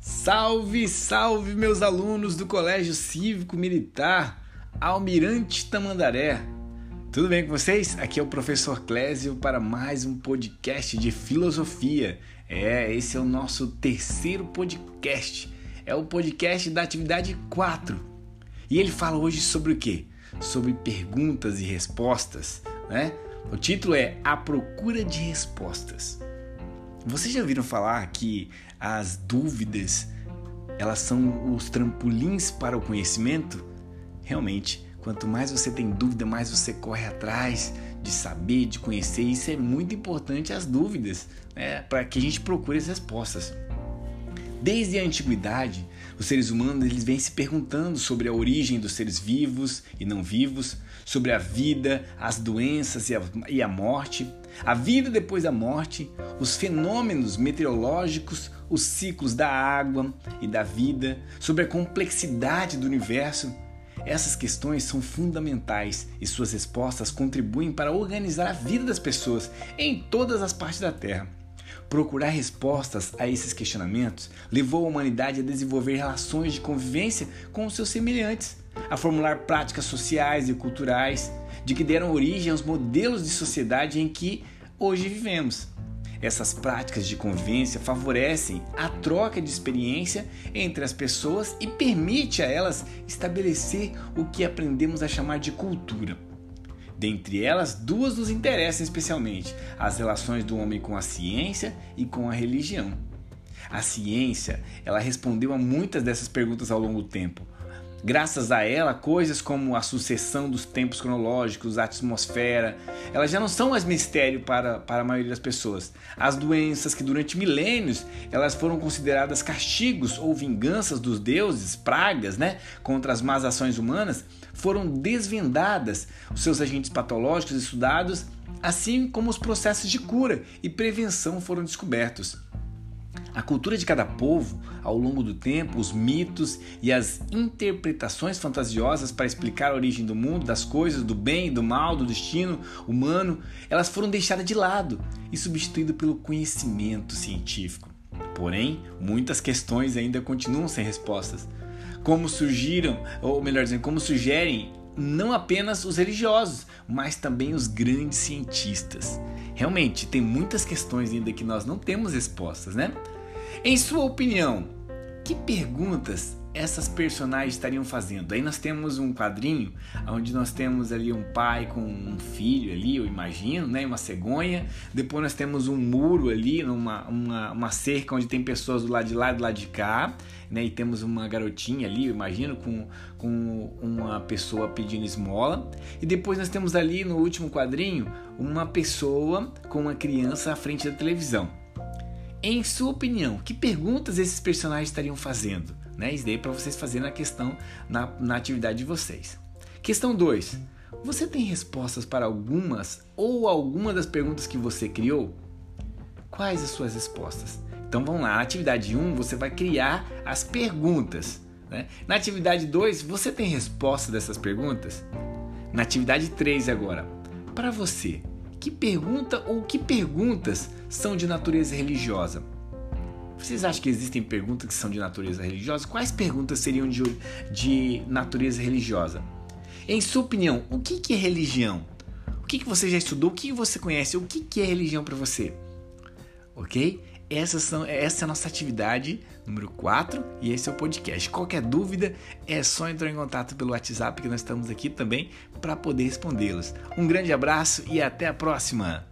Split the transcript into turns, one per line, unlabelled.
Salve, salve, meus alunos do Colégio Cívico Militar Almirante Tamandaré. Tudo bem com vocês? Aqui é o professor Clésio para mais um podcast de filosofia. É, esse é o nosso terceiro podcast. É o podcast da atividade 4. E ele fala hoje sobre o quê? Sobre perguntas e respostas, né? O título é A Procura de Respostas. Vocês já ouviram falar que as dúvidas elas são os trampolins para o conhecimento? Realmente, quanto mais você tem dúvida, mais você corre atrás de saber, de conhecer. Isso é muito importante as dúvidas, né? para que a gente procure as respostas. Desde a antiguidade, os seres humanos eles vêm se perguntando sobre a origem dos seres vivos e não vivos, sobre a vida, as doenças e a, e a morte, a vida depois da morte, os fenômenos meteorológicos, os ciclos da água e da vida, sobre a complexidade do universo. Essas questões são fundamentais e suas respostas contribuem para organizar a vida das pessoas em todas as partes da Terra. Procurar respostas a esses questionamentos levou a humanidade a desenvolver relações de convivência com os seus semelhantes, a formular práticas sociais e culturais de que deram origem aos modelos de sociedade em que hoje vivemos. Essas práticas de convivência favorecem a troca de experiência entre as pessoas e permite a elas estabelecer o que aprendemos a chamar de cultura. Dentre elas, duas nos interessam especialmente: as relações do homem com a ciência e com a religião. A ciência, ela respondeu a muitas dessas perguntas ao longo do tempo, Graças a ela, coisas como a sucessão dos tempos cronológicos, a atmosfera, elas já não são mais mistério para, para a maioria das pessoas. As doenças que durante milênios elas foram consideradas castigos ou vinganças dos deuses, pragas, né, contra as más ações humanas, foram desvendadas, os seus agentes patológicos estudados, assim como os processos de cura e prevenção foram descobertos. A cultura de cada povo, ao longo do tempo, os mitos e as interpretações fantasiosas para explicar a origem do mundo, das coisas, do bem do mal, do destino humano, elas foram deixadas de lado e substituídas pelo conhecimento científico. Porém, muitas questões ainda continuam sem respostas. Como surgiram, ou melhor dizendo, como sugerem não apenas os religiosos, mas também os grandes cientistas. Realmente, tem muitas questões ainda que nós não temos respostas, né? Em sua opinião, que perguntas essas personagens estariam fazendo? Aí nós temos um quadrinho onde nós temos ali um pai com um filho ali, eu imagino, né? Uma cegonha. Depois nós temos um muro ali, uma, uma, uma cerca onde tem pessoas do lado de lá e do lado de cá, né? E temos uma garotinha ali, eu imagino, com, com uma pessoa pedindo esmola. E depois nós temos ali no último quadrinho uma pessoa com uma criança à frente da televisão. Em sua opinião, que perguntas esses personagens estariam fazendo? Né? Isso daí é para vocês fazerem a questão na, na atividade de vocês. Questão 2. Você tem respostas para algumas ou alguma das perguntas que você criou? Quais as suas respostas? Então vamos lá, na atividade 1 um, você vai criar as perguntas. Né? Na atividade 2, você tem resposta dessas perguntas? Na atividade 3 agora, para você, que pergunta ou que perguntas são de natureza religiosa? Vocês acham que existem perguntas que são de natureza religiosa? Quais perguntas seriam de, de natureza religiosa? Em sua opinião, o que, que é religião? O que, que você já estudou? O que, você conhece? O que, que é religião para você? Ok? Essas são, essa é a nossa atividade número 4 e esse é o podcast. Qualquer dúvida é só entrar em contato pelo WhatsApp que nós estamos aqui também para poder respondê-los. Um grande abraço e até a próxima!